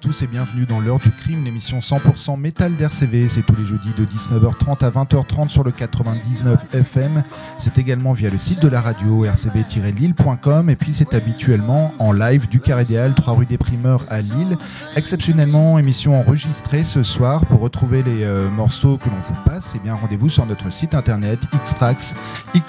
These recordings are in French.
tous et bienvenue dans l'heure du crime, l'émission 100% métal d'RCV. C'est tous les jeudis de 19h30 à 20h30 sur le 99 FM. C'est également via le site de la radio rcb-lille.com et puis c'est habituellement en live du Carré Idéal, 3 rue des Primeurs à Lille. Exceptionnellement, émission enregistrée ce soir pour retrouver les euh, morceaux que l'on vous passe. Et eh bien rendez-vous sur notre site internet xtrax.com.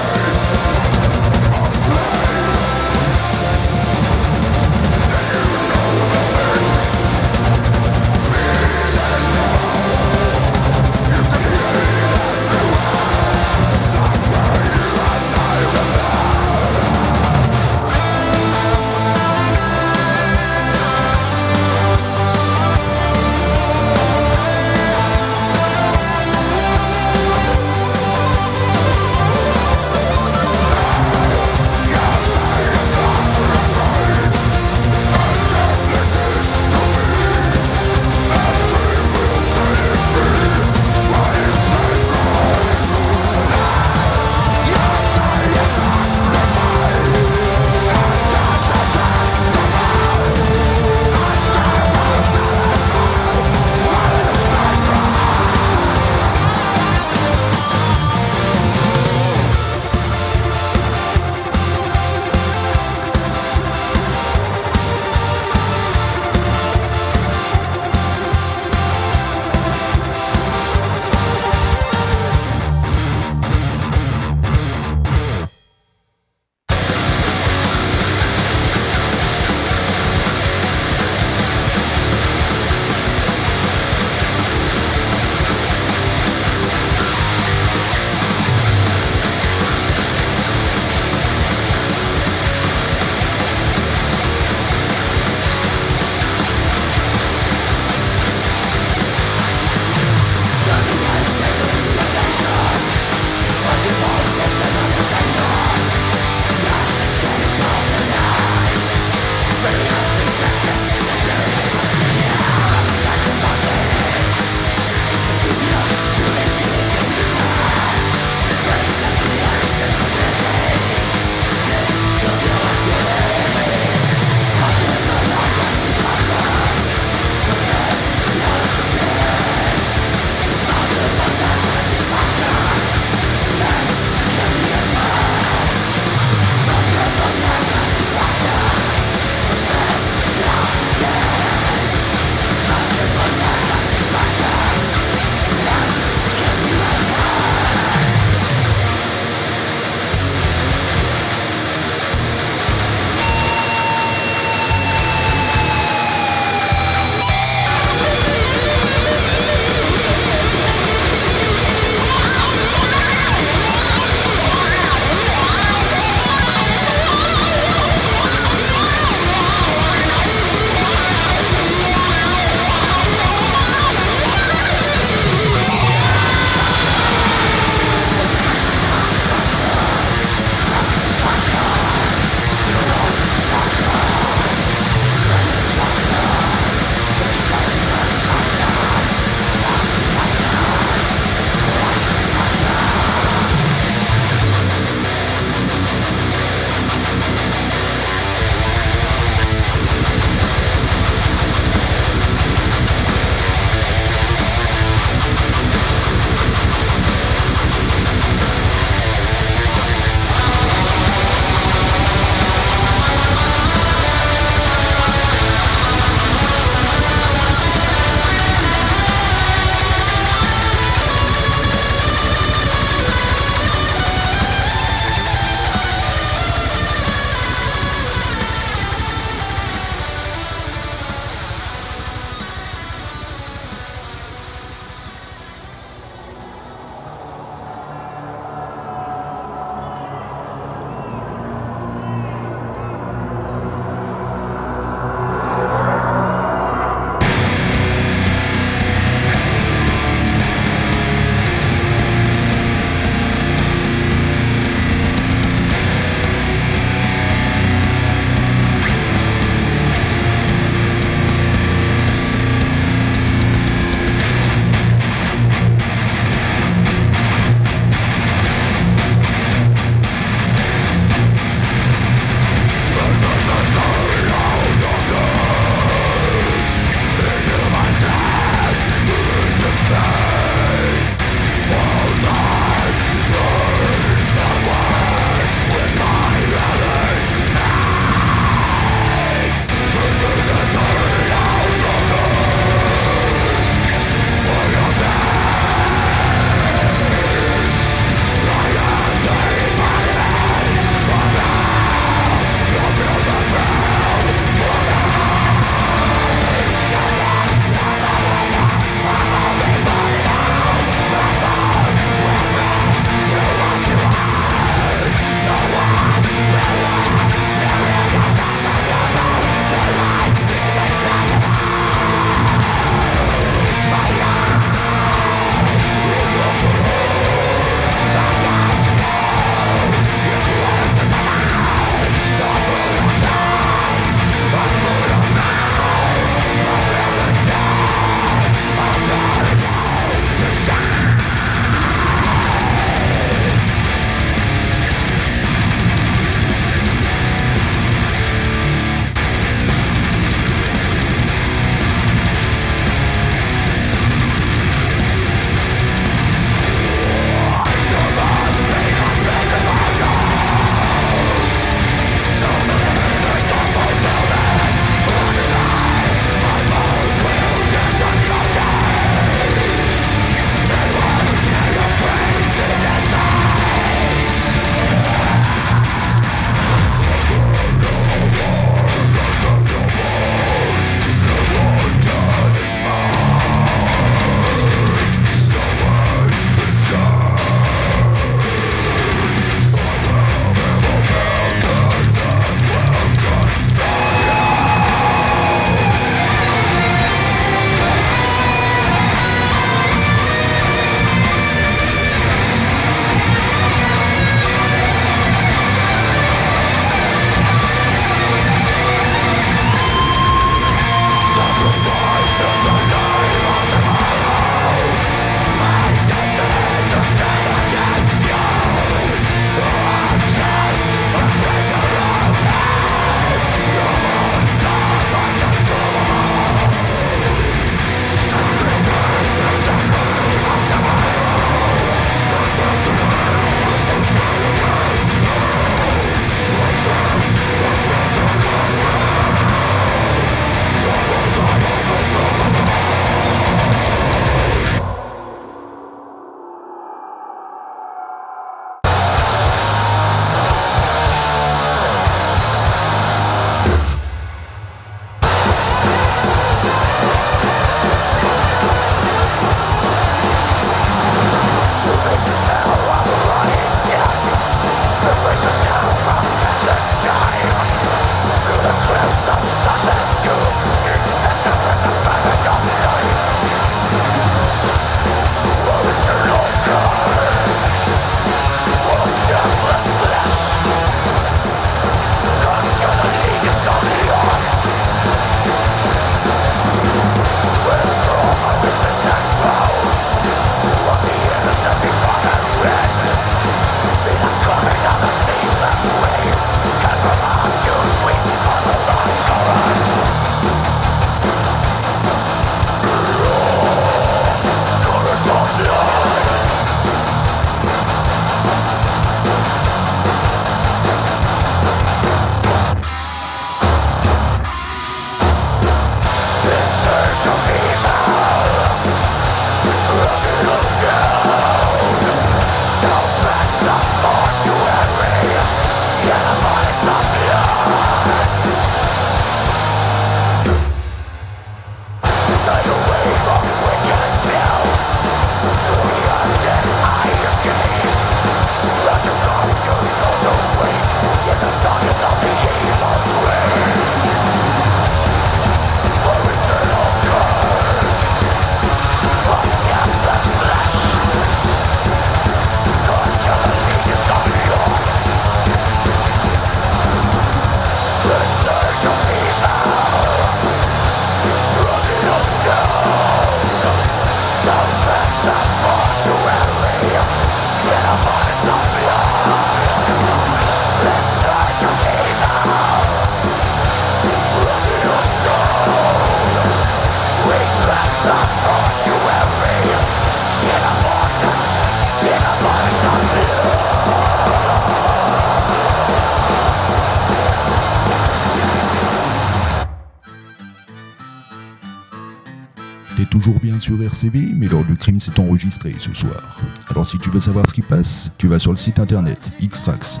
s'est enregistré ce soir. Alors si tu veux savoir ce qui passe, tu vas sur le site internet xtrax,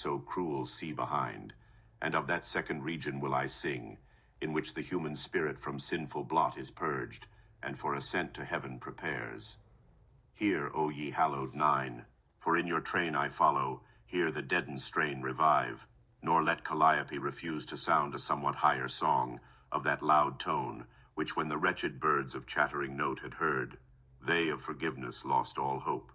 so cruel sea behind. And of that second region will I sing, in which the human spirit from sinful blot is purged, and for ascent to heaven prepares. Hear, O ye hallowed nine, for in your train I follow, hear the deadened strain revive, nor let Calliope refuse to sound a somewhat higher song, of that loud tone, which when the wretched birds of chattering note had heard, they of forgiveness lost all hope.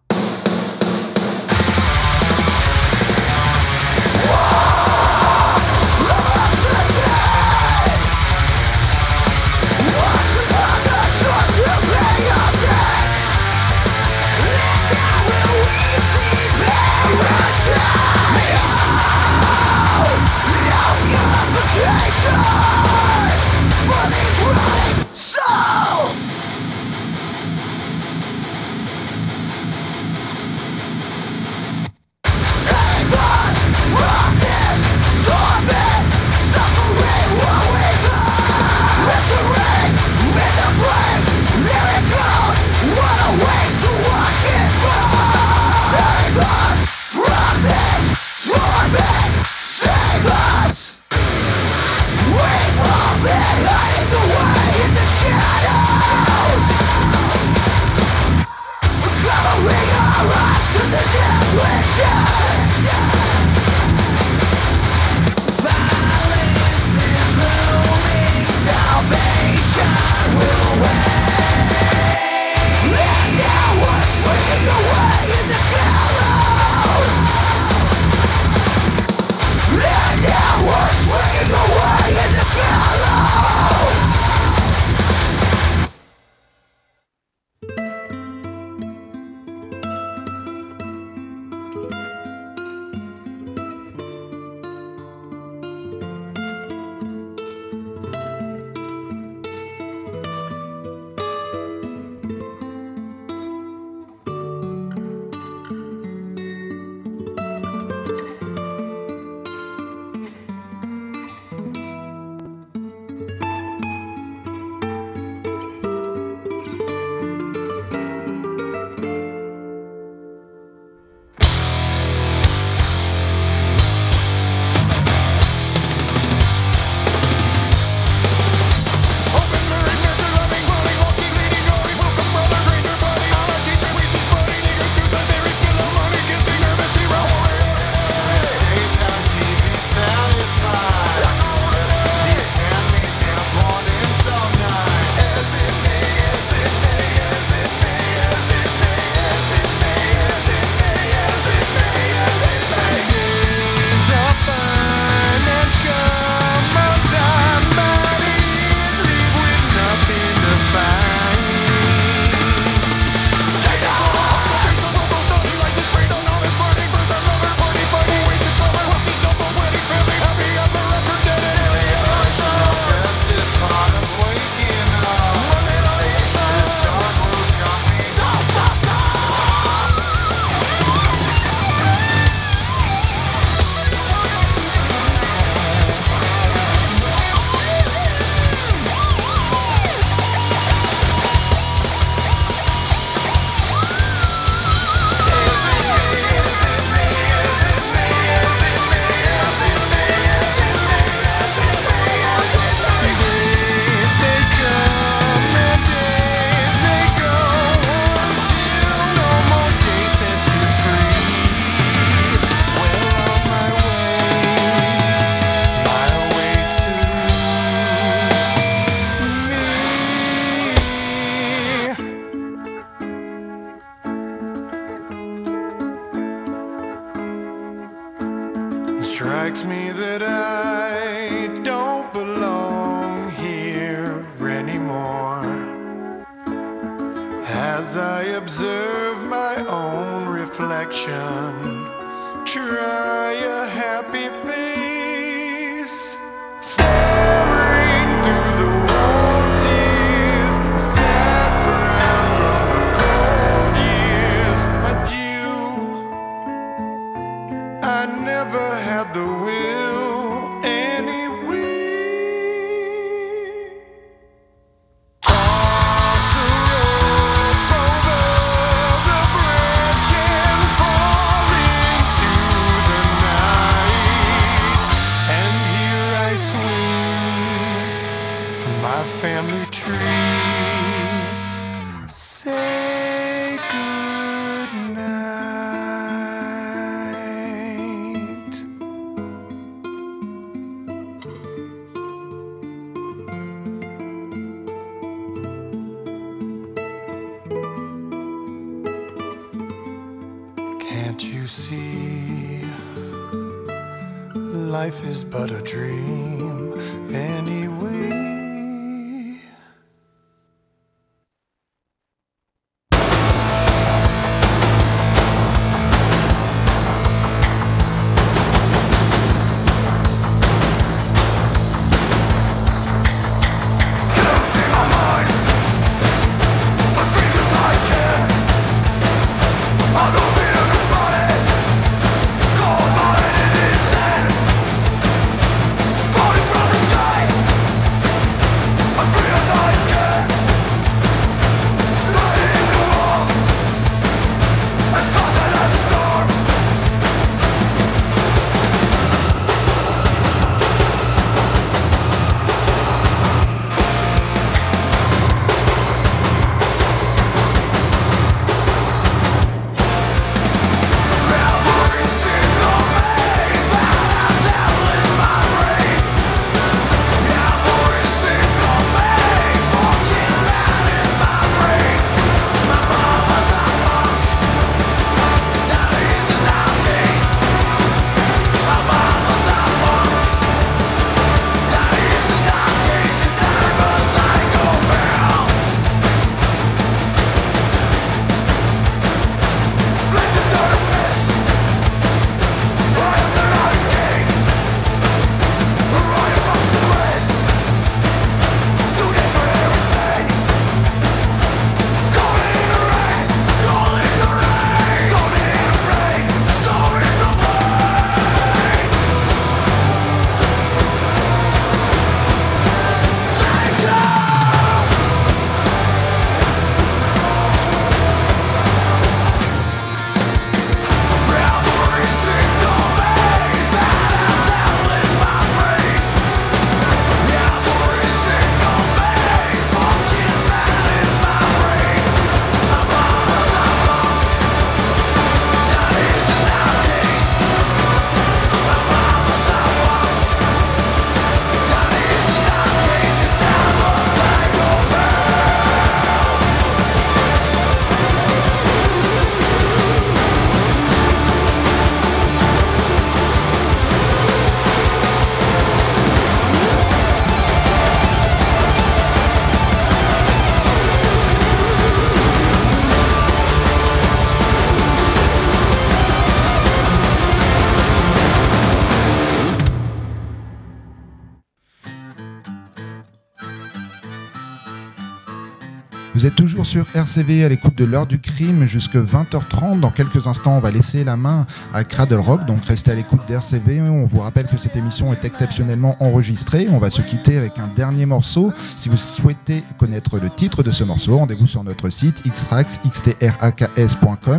Sur RCV à l'écoute de l'heure du crime jusque 20h30. Dans quelques instants, on va laisser la main à Cradle Rock, donc restez à l'écoute d'RCV. On vous rappelle que cette émission est exceptionnellement enregistrée. On va se quitter avec un dernier morceau. Si vous souhaitez connaître le titre de ce morceau, rendez-vous sur notre site xtrax.com.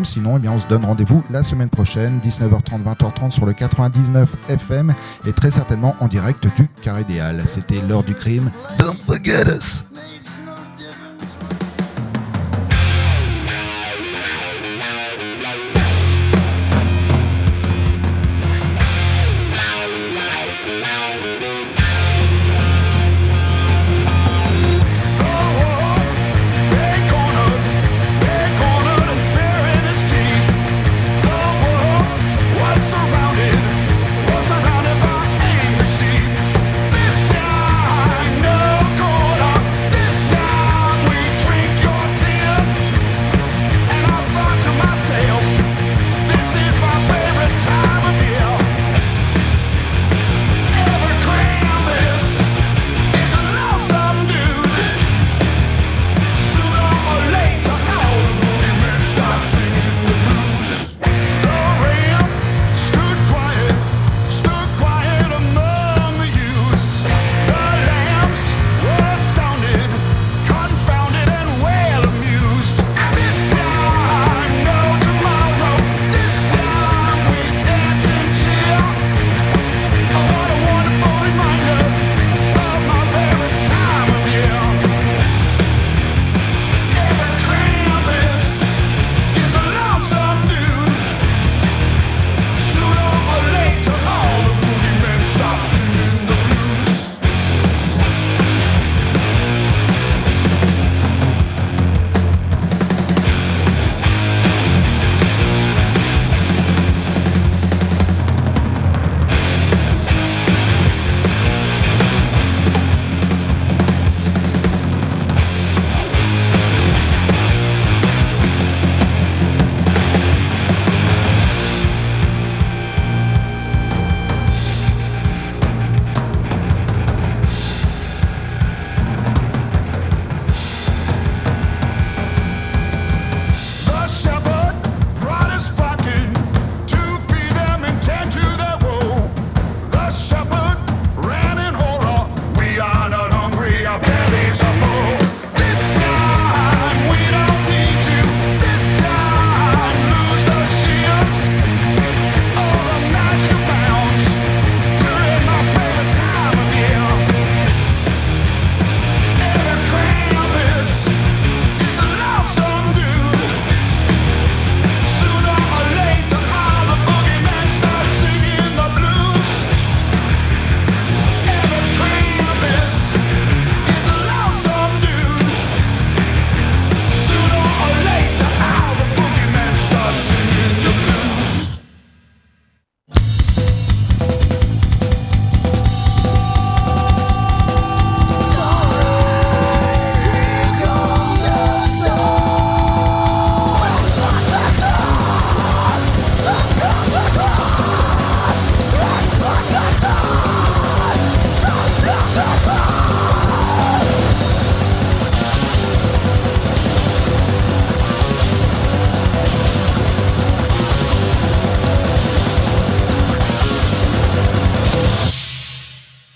Sinon, eh bien, on se donne rendez-vous la semaine prochaine, 19h30, 20h30 sur le 99 FM et très certainement en direct du Carré Idéal. C'était l'heure du crime. Don't forget us.